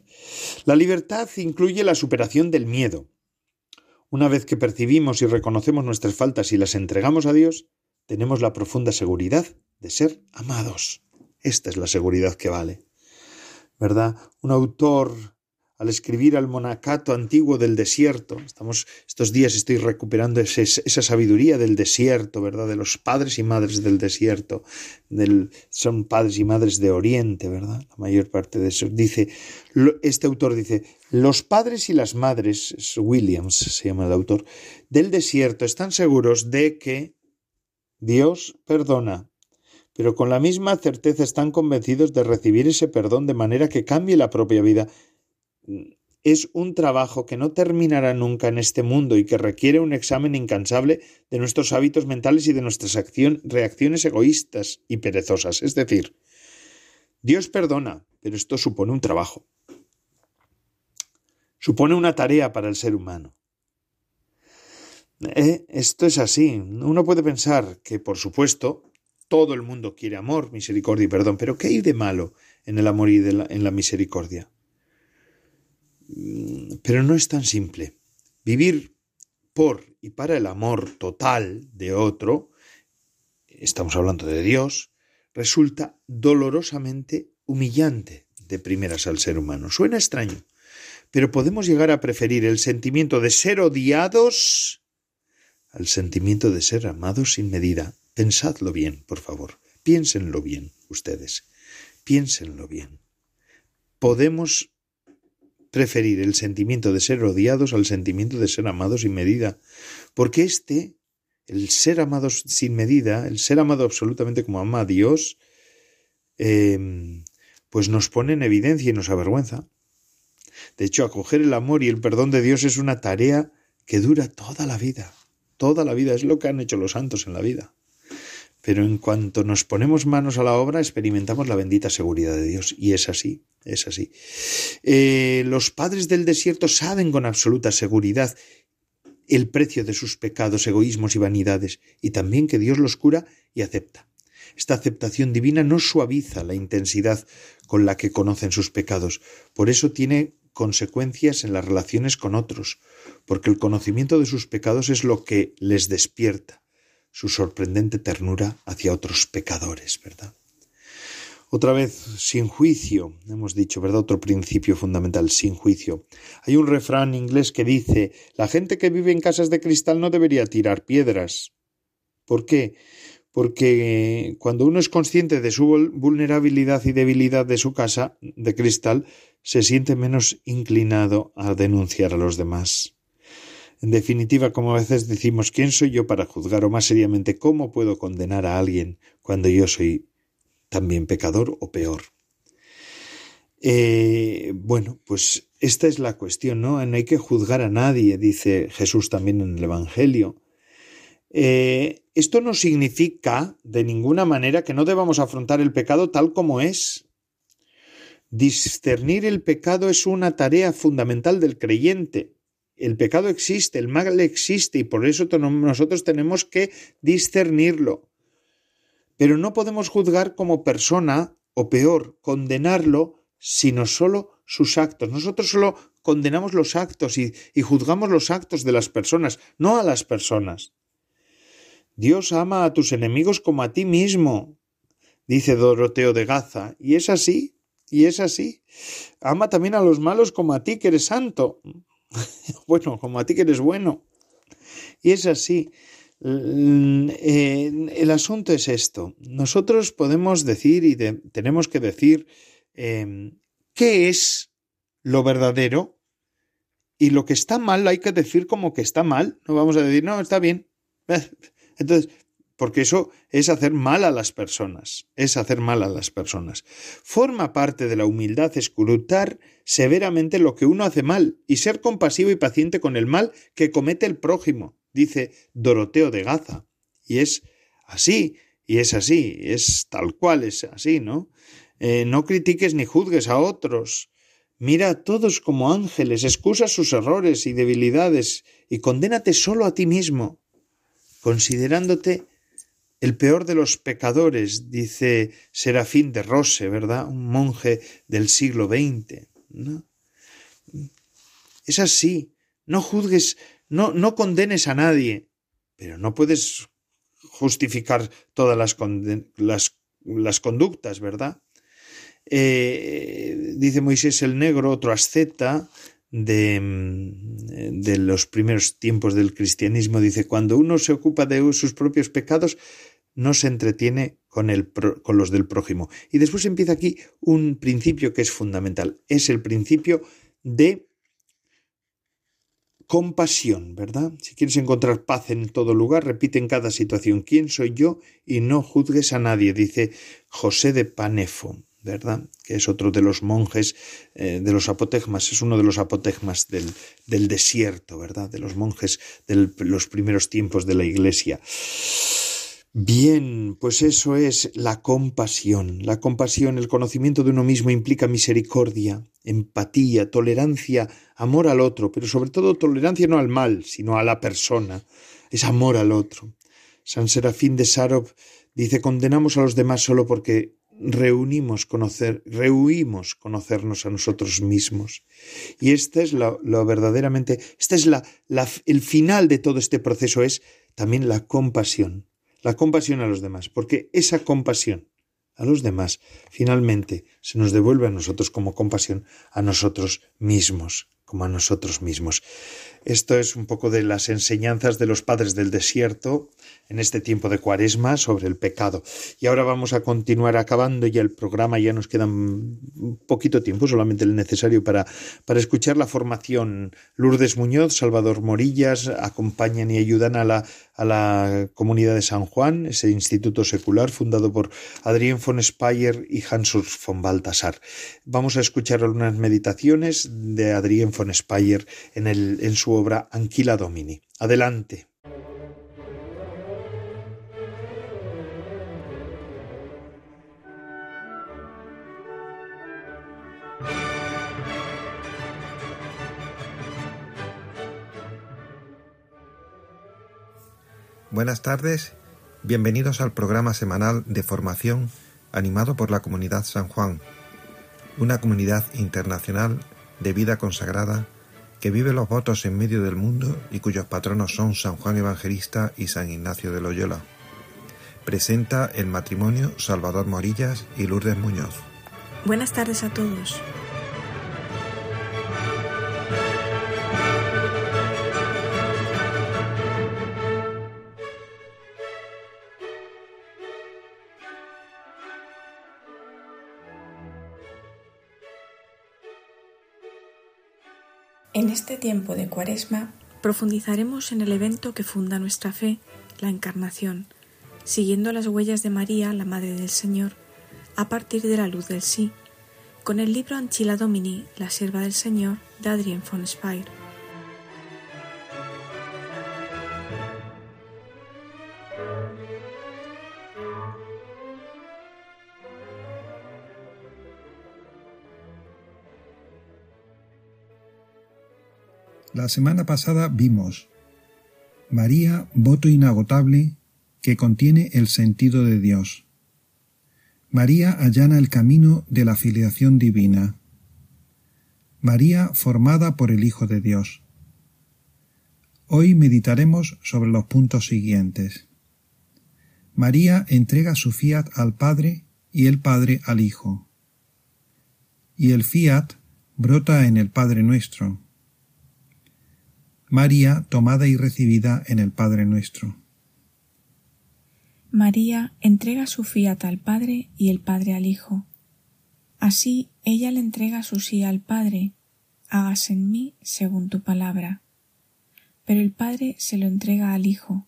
A: La libertad incluye la superación del miedo. Una vez que percibimos y reconocemos nuestras faltas y las entregamos a Dios, tenemos la profunda seguridad de ser amados. Esta es la seguridad que vale. ¿Verdad? Un autor al escribir al monacato antiguo del desierto. Estamos, estos días estoy recuperando esa sabiduría del desierto, ¿verdad? De los padres y madres del desierto. Del, son padres y madres de Oriente, ¿verdad? La mayor parte de eso. Dice, este autor dice, los padres y las madres, Williams se llama el autor, del desierto están seguros de que Dios perdona, pero con la misma certeza están convencidos de recibir ese perdón de manera que cambie la propia vida es un trabajo que no terminará nunca en este mundo y que requiere un examen incansable de nuestros hábitos mentales y de nuestras reacciones egoístas y perezosas. Es decir, Dios perdona, pero esto supone un trabajo. Supone una tarea para el ser humano. Eh, esto es así. Uno puede pensar que, por supuesto, todo el mundo quiere amor, misericordia y perdón, pero ¿qué hay de malo en el amor y en la misericordia? Mm, pero no es tan simple. Vivir por y para el amor total de otro, estamos hablando de Dios, resulta dolorosamente humillante de primeras al ser humano. Suena extraño, pero podemos llegar a preferir el sentimiento de ser odiados al sentimiento de ser amados sin medida. Pensadlo bien, por favor. Piénsenlo bien, ustedes. Piénsenlo bien. Podemos preferir el sentimiento de ser odiados al sentimiento de ser amados sin medida, porque este, el ser amados sin medida, el ser amado absolutamente como ama a Dios, em, pues nos pone en evidencia y nos avergüenza. De hecho, acoger el amor y el perdón de Dios es una tarea que dura toda la vida. Toda la vida es lo que han hecho los santos en la vida. Pero en cuanto nos ponemos manos a la obra, experimentamos la bendita seguridad de Dios. Y es así, es así. Eh, los padres del desierto saben con absoluta seguridad el precio de sus pecados, egoísmos y vanidades, y también que Dios los cura y acepta. Esta aceptación divina no suaviza la intensidad con la que conocen sus pecados, por eso tiene consecuencias en las relaciones con otros, porque el conocimiento de sus pecados es lo que les despierta su sorprendente ternura hacia otros pecadores, ¿verdad? Otra vez, sin juicio, hemos dicho, ¿verdad? Otro principio fundamental, sin juicio. Hay un refrán inglés que dice, la gente que vive en casas de cristal no debería tirar piedras. ¿Por qué? Porque cuando uno es consciente de su vulnerabilidad y debilidad de su casa de cristal, se siente menos inclinado a denunciar a los demás. En definitiva, como a veces decimos, ¿quién soy yo para juzgar o más seriamente cómo puedo condenar a alguien cuando yo soy también pecador o peor? Eh, bueno, pues esta es la cuestión, ¿no? No hay que juzgar a nadie, dice Jesús también en el Evangelio. Eh, esto no significa de ninguna manera que no debamos afrontar el pecado tal como es. Discernir el pecado es una tarea fundamental del creyente el pecado existe, el mal existe y por eso nosotros tenemos que discernirlo. Pero no podemos juzgar como persona o peor, condenarlo, sino solo sus actos. Nosotros solo condenamos los actos y, y juzgamos los actos de las personas, no a las personas. Dios ama a tus enemigos como a ti mismo, dice Doroteo de Gaza, y es así, y es así. Ama también a los malos como a ti que eres santo. bueno, como a ti que eres bueno. Y es así. Eh, el asunto es esto. Nosotros podemos decir y tenemos que decir em, qué es lo verdadero y lo que está mal hay que decir como que está mal. No vamos a decir, no, está bien. Entonces, porque eso es hacer mal a las personas, es hacer mal a las personas. Forma parte de la humildad escrutar severamente lo que uno hace mal y ser compasivo y paciente con el mal que comete el prójimo, dice Doroteo de Gaza. Y es así, y es así, es tal cual es así, ¿no? Eh, no critiques ni juzgues a otros. Mira a todos como ángeles, excusa sus errores y debilidades y condénate solo a ti mismo, considerándote el peor de los pecadores, dice Serafín de Rose, ¿verdad? Un monje del siglo XX. ¿no? Es así. No juzgues, no, no condenes a nadie, pero no puedes justificar todas las, conductas, ¿verdad? Eh, dice Moisés el Negro, otro asceta de, mm, de, los primeros tiempos del cristianismo, dice, cuando uno se ocupa de sus propios pecados, no se entretiene con, el, con los del prójimo. Y después empieza aquí un principio que es fundamental, es el principio de compasión, ¿verdad? Si quieres encontrar paz en todo lugar, repite en cada situación, ¿quién soy yo? Y no juzgues a nadie, dice José de Panefo. ¿Verdad? Que es otro de los monjes, eh, de los apotegmas, es uno de los apotegmas del, del desierto, ¿verdad? De los monjes de los primeros tiempos de la iglesia. Bien, pues eso es la compasión. La compasión, el conocimiento de uno mismo implica misericordia, empatía, tolerancia, amor al otro, pero sobre todo tolerancia no al mal, sino a la persona. Es amor al otro. San Serafín de Sarov dice condenamos a los demás solo porque reunimos conocer, rehuimos conocernos a nosotros mismos. Y este es lo, verdaderamente, este es la, la, el final de todo este proceso, es también la compasión la compasión a los demás, porque esa compasión a los demás finalmente se nos devuelve a nosotros como compasión a nosotros mismos, como a nosotros mismos. Esto es un poco de las enseñanzas de los padres del desierto en este tiempo de cuaresma sobre el pecado. Y ahora vamos a continuar acabando ya el programa, ya nos quedan un poquito tiempo, solamente el necesario para, para escuchar la formación. Lourdes Muñoz, Salvador Morillas acompañan y ayudan a la, a la comunidad de San Juan, ese instituto secular fundado por Adrien von Speyer y Hans von Baltasar. Vamos a escuchar algunas meditaciones de Adrien von Speyer en, el, en su obra Anquila Domini. Adelante.
E: Buenas tardes, bienvenidos al programa semanal de formación animado por la Comunidad San Juan, una comunidad internacional de vida consagrada que vive los votos en medio del mundo y cuyos patronos son San Juan Evangelista y San Ignacio de Loyola. Presenta el matrimonio Salvador Morillas y Lourdes Muñoz.
F: Buenas tardes a todos. Este tiempo de Cuaresma profundizaremos en el evento que funda nuestra fe, la Encarnación, siguiendo las huellas de María, la Madre del Señor, a partir de la luz del sí, con el libro Anchila Domini, la sierva del Señor, de Adrien von Speyer.
G: La semana pasada vimos María, voto inagotable que contiene el sentido de Dios. María allana el camino de la filiación divina. María formada por el Hijo de Dios. Hoy meditaremos sobre los puntos siguientes. María entrega su fiat al Padre y el Padre al Hijo. Y el fiat brota en el Padre nuestro María tomada y recibida en el Padre nuestro.
F: María entrega su fiat al Padre y el Padre al Hijo. Así ella le entrega su sí al Padre, hágase en mí según tu palabra. Pero el Padre se lo entrega al Hijo.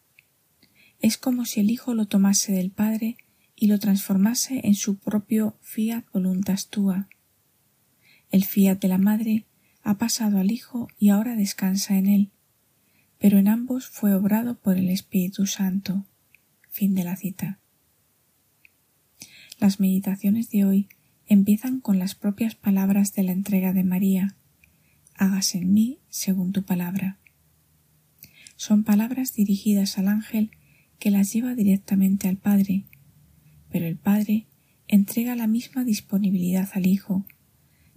F: es como si el Hijo lo tomase del Padre y lo transformase en su propio fiat voluntas tua. El fiat de la Madre ha pasado al Hijo y ahora descansa en él, pero en ambos fue obrado por el Espíritu Santo. Fin de la cita. Las meditaciones de hoy empiezan con las propias palabras de la entrega de María. Hágase en mí según tu palabra. Son palabras dirigidas al ángel que las lleva directamente al Padre, pero el Padre entrega la misma disponibilidad al Hijo,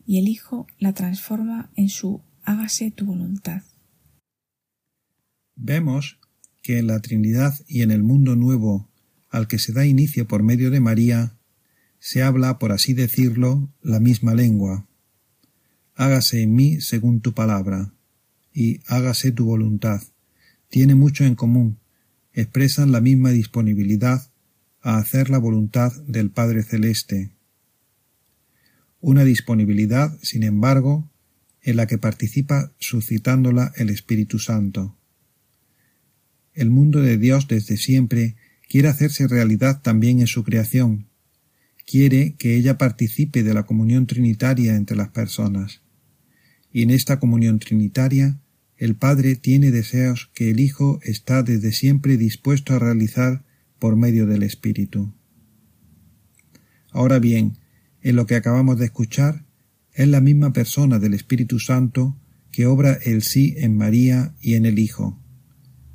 F: y el Hijo la transforma en su hágase tu voluntad.
G: Vemos que en la Trinidad y en el mundo nuevo al que se da inicio por medio de María, se habla, por así decirlo, la misma lengua. Hágase en mí según tu palabra, y hágase tu voluntad. Tiene mucho en común, expresan la misma disponibilidad a hacer la voluntad del Padre Celeste. Una disponibilidad, sin embargo, en la que participa suscitándola el Espíritu Santo. El mundo de Dios desde siempre quiere hacerse realidad también en su creación, quiere que ella participe de la comunión trinitaria entre las personas. Y en esta comunión trinitaria, el Padre tiene deseos que el Hijo está desde siempre dispuesto a realizar por medio del Espíritu. Ahora bien, en lo que acabamos de escuchar, es la misma persona del Espíritu Santo que obra el sí en María y en el Hijo.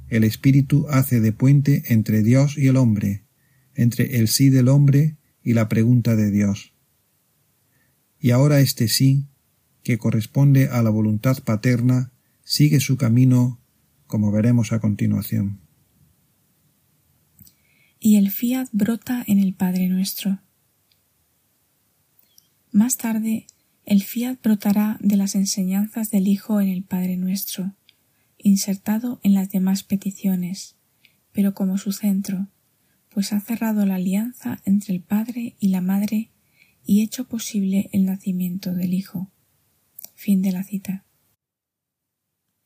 G: El Espíritu hace de puente entre Dios y el hombre, entre el sí del hombre y la pregunta de Dios. Y ahora este sí, que corresponde a la voluntad paterna, sigue su camino, como veremos a continuación.
F: Y el fiat brota en el Padre nuestro. Más tarde, el fiat brotará de las enseñanzas del Hijo en el Padre nuestro, insertado en las demás peticiones, pero como su centro, pues ha cerrado la alianza entre el Padre y la Madre y hecho posible el nacimiento del Hijo. Fin de la cita.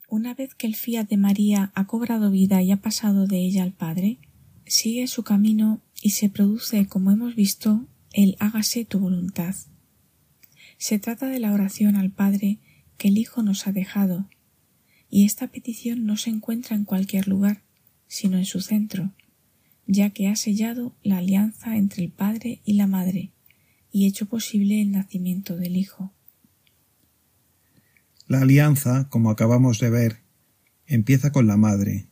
F: Una vez que el fiat de María ha cobrado vida y ha pasado de ella al Padre, sigue su camino y se produce, como hemos visto, el hágase tu voluntad. Se trata de la oración al Padre que el Hijo nos ha dejado, y esta petición no se encuentra en cualquier lugar, sino en su centro, ya que ha sellado la alianza entre el Padre y la Madre y hecho posible el nacimiento del Hijo.
G: La alianza, como acabamos de ver, empieza con la Madre.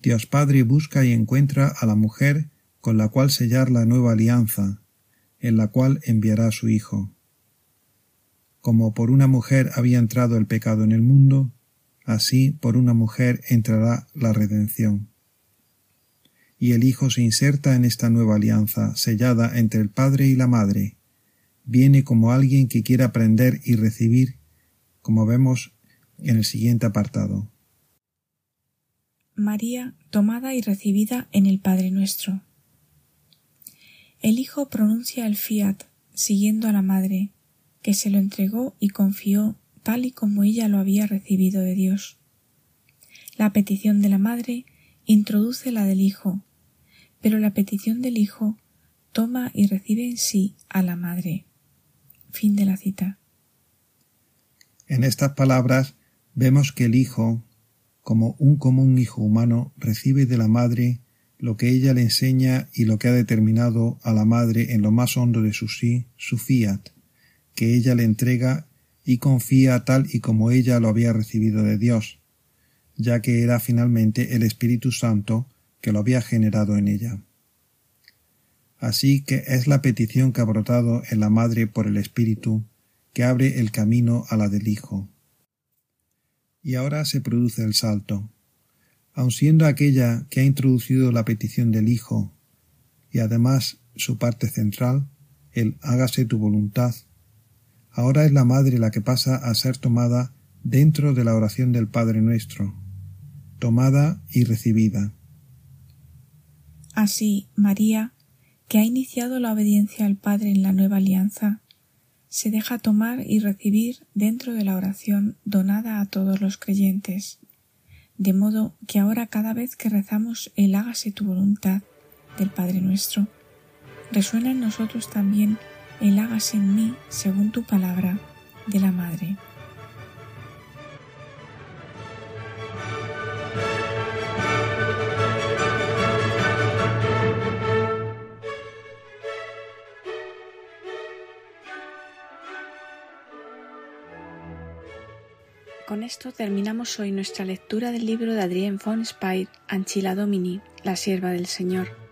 G: Dios Padre busca y encuentra a la mujer con la cual sellar la nueva alianza, en la cual enviará a su Hijo. Como por una mujer había entrado el pecado en el mundo, así por una mujer entrará la redención y el Hijo se inserta en esta nueva alianza sellada entre el Padre y la Madre. Viene como alguien que quiere aprender y recibir, como vemos en el siguiente apartado.
F: María tomada y recibida en el Padre nuestro. El Hijo pronuncia el fiat siguiendo a la Madre, que se lo entregó y confió tal y como ella lo había recibido de Dios. La petición de la Madre introduce la del Hijo, pero la petición del Hijo toma y recibe en sí a la Madre. Fin de la cita.
G: En estas palabras vemos que el Hijo, como un común hijo humano, recibe de la Madre lo que ella le enseña y lo que ha determinado a la Madre en lo más hondo de su sí, su fiat, que ella le entrega y confía tal y como ella lo había recibido de Dios, ya que era finalmente el Espíritu Santo que lo había generado en ella. Así que es la petición que ha brotado en la Madre por el Espíritu que abre el camino a la del Hijo. Y ahora se produce el salto. Aun siendo aquella que ha introducido la petición del Hijo, y además su parte central, el hágase tu voluntad, ahora es la Madre la que pasa a ser tomada dentro de la oración del Padre nuestro, tomada y recibida.
F: Así, María, que ha iniciado la obediencia al Padre en la nueva alianza, se deja tomar y recibir dentro de la oración donada a todos los creyentes, de modo que ahora cada vez que rezamos el hágase tu voluntad del Padre nuestro, resuena en nosotros también el hágase en mí según tu palabra de la Madre. Con esto terminamos hoy nuestra lectura del libro de Adrien von Speyer, Anchila Domini, la sierva del Señor.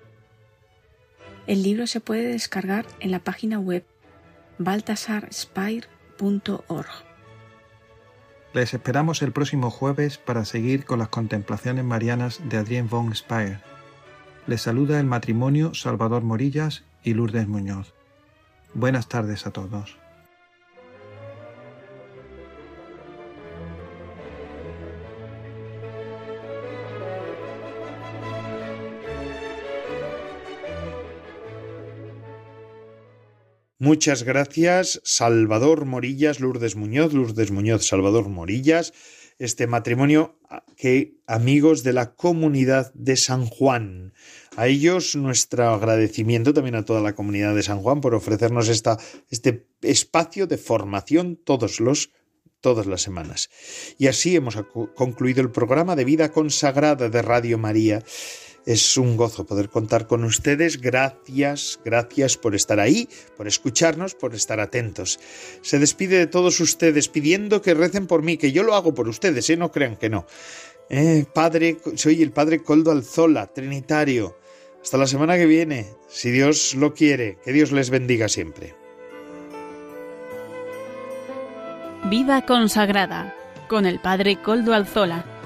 F: El libro se puede descargar en la página web baltasarspire.org.
E: Les esperamos el próximo jueves para seguir con las contemplaciones marianas de Adrien von Speyer. Les saluda el matrimonio Salvador Morillas y Lourdes Muñoz. Buenas tardes a todos.
A: Muchas gracias, Salvador Morillas, Lourdes Muñoz, Lourdes Muñoz, Salvador Morillas, este matrimonio que amigos de la comunidad de San Juan. A ellos nuestro agradecimiento también a toda la comunidad de San Juan por ofrecernos esta, este espacio de formación todos los todas las semanas. Y así hemos concluido el programa de vida consagrada de Radio María. Es un gozo poder contar con ustedes. Gracias, gracias por estar ahí, por escucharnos, por estar atentos. Se despide de todos ustedes pidiendo que recen por mí, que yo lo hago por ustedes, ¿eh? no crean que no. Eh, padre, soy el Padre Coldo Alzola, Trinitario. Hasta la semana que viene, si Dios lo quiere. Que Dios les bendiga siempre.
H: Vida consagrada con el Padre Coldo Alzola.